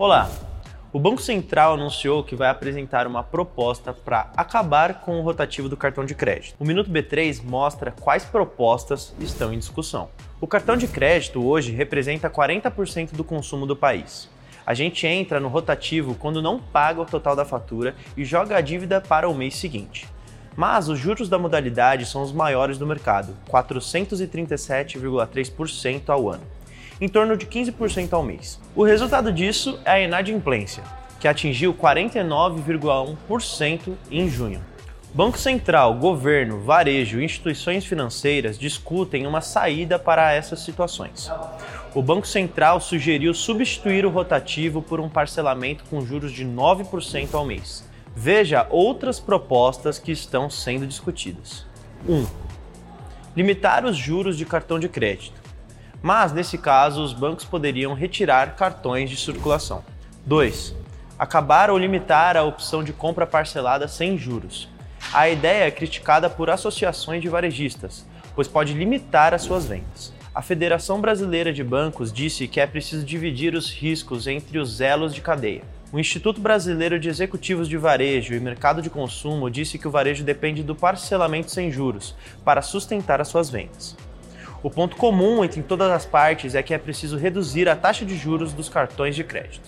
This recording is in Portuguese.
Olá! O Banco Central anunciou que vai apresentar uma proposta para acabar com o rotativo do cartão de crédito. O Minuto B3 mostra quais propostas estão em discussão. O cartão de crédito hoje representa 40% do consumo do país. A gente entra no rotativo quando não paga o total da fatura e joga a dívida para o mês seguinte. Mas os juros da modalidade são os maiores do mercado, 437,3% ao ano em torno de 15% ao mês. O resultado disso é a inadimplência, que atingiu 49,1% em junho. Banco Central, governo, varejo e instituições financeiras discutem uma saída para essas situações. O Banco Central sugeriu substituir o rotativo por um parcelamento com juros de 9% ao mês. Veja outras propostas que estão sendo discutidas. 1. Um, limitar os juros de cartão de crédito mas nesse caso os bancos poderiam retirar cartões de circulação. 2. Acabar ou limitar a opção de compra parcelada sem juros. A ideia é criticada por associações de varejistas, pois pode limitar as suas vendas. A Federação Brasileira de Bancos disse que é preciso dividir os riscos entre os elos de cadeia. O Instituto Brasileiro de Executivos de Varejo e Mercado de Consumo disse que o varejo depende do parcelamento sem juros para sustentar as suas vendas. O ponto comum entre todas as partes é que é preciso reduzir a taxa de juros dos cartões de crédito.